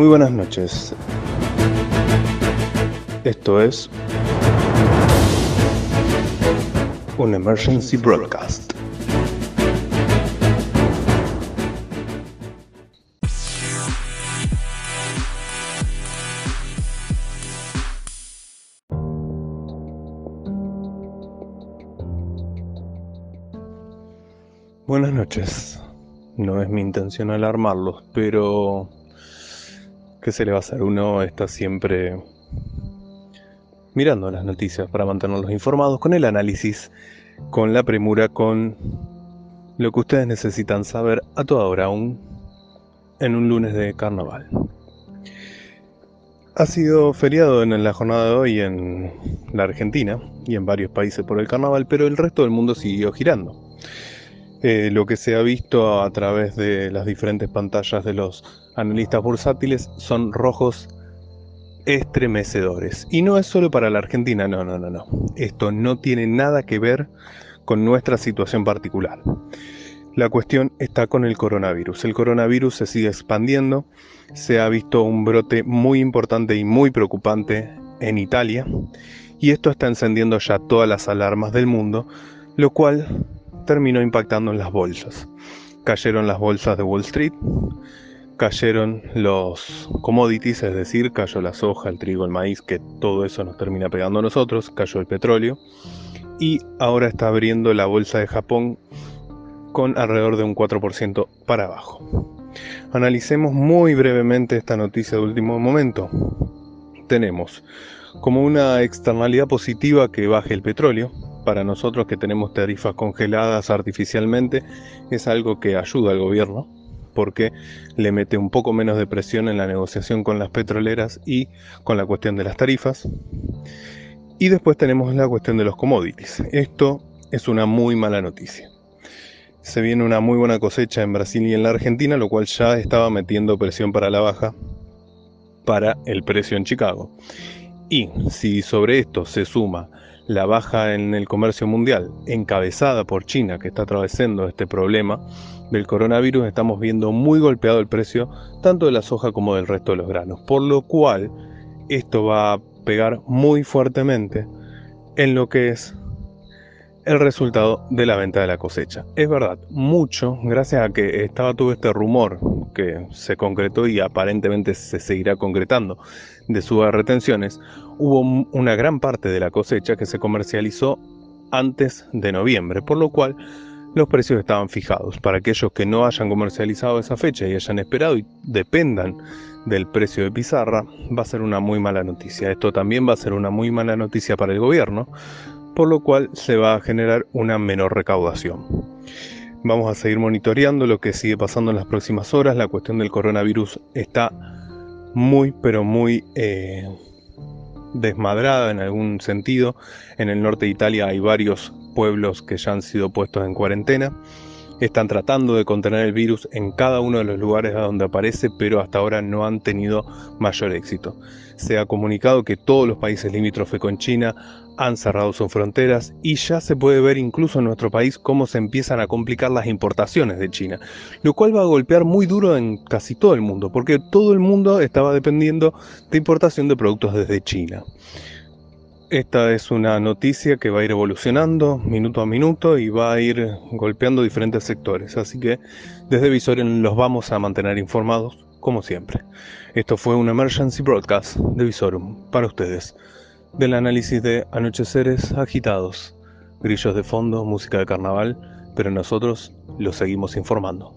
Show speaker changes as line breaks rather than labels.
Muy buenas noches. Esto es un emergency broadcast. Buenas noches. No es mi intención alarmarlos, pero ¿qué se le va a hacer? Uno está siempre mirando las noticias para mantenerlos informados con el análisis, con la premura, con lo que ustedes necesitan saber a toda hora, aún en un lunes de carnaval. Ha sido feriado en la jornada de hoy en la Argentina y en varios países por el carnaval, pero el resto del mundo siguió girando. Eh, lo que se ha visto a través de las diferentes pantallas de los analistas bursátiles son rojos estremecedores. Y no es solo para la Argentina, no, no, no, no. Esto no tiene nada que ver con nuestra situación particular. La cuestión está con el coronavirus. El coronavirus se sigue expandiendo. Se ha visto un brote muy importante y muy preocupante en Italia. Y esto está encendiendo ya todas las alarmas del mundo, lo cual terminó impactando en las bolsas. Cayeron las bolsas de Wall Street, cayeron los commodities, es decir, cayó la soja, el trigo, el maíz, que todo eso nos termina pegando a nosotros, cayó el petróleo y ahora está abriendo la bolsa de Japón con alrededor de un 4% para abajo. Analicemos muy brevemente esta noticia de último momento. Tenemos como una externalidad positiva que baje el petróleo, para nosotros que tenemos tarifas congeladas artificialmente es algo que ayuda al gobierno porque le mete un poco menos de presión en la negociación con las petroleras y con la cuestión de las tarifas. Y después tenemos la cuestión de los commodities. Esto es una muy mala noticia. Se viene una muy buena cosecha en Brasil y en la Argentina, lo cual ya estaba metiendo presión para la baja para el precio en Chicago. Y si sobre esto se suma la baja en el comercio mundial, encabezada por China, que está atravesando este problema del coronavirus, estamos viendo muy golpeado el precio tanto de la soja como del resto de los granos, por lo cual esto va a pegar muy fuertemente en lo que es el resultado de la venta de la cosecha. Es verdad, mucho, gracias a que estaba todo este rumor que se concretó y aparentemente se seguirá concretando de subas retenciones, hubo una gran parte de la cosecha que se comercializó antes de noviembre, por lo cual los precios estaban fijados. Para aquellos que no hayan comercializado esa fecha y hayan esperado y dependan del precio de pizarra, va a ser una muy mala noticia. Esto también va a ser una muy mala noticia para el gobierno, por lo cual se va a generar una menor recaudación. Vamos a seguir monitoreando lo que sigue pasando en las próximas horas. La cuestión del coronavirus está muy, pero muy eh, desmadrada en algún sentido. En el norte de Italia hay varios pueblos que ya han sido puestos en cuarentena. Están tratando de contener el virus en cada uno de los lugares a donde aparece, pero hasta ahora no han tenido mayor éxito. Se ha comunicado que todos los países limítrofes con China han cerrado sus fronteras y ya se puede ver incluso en nuestro país cómo se empiezan a complicar las importaciones de China, lo cual va a golpear muy duro en casi todo el mundo, porque todo el mundo estaba dependiendo de importación de productos desde China. Esta es una noticia que va a ir evolucionando minuto a minuto y va a ir golpeando diferentes sectores, así que desde Visorum los vamos a mantener informados como siempre. Esto fue un emergency broadcast de Visorum para ustedes, del análisis de anocheceres agitados, grillos de fondo, música de carnaval, pero nosotros los seguimos informando.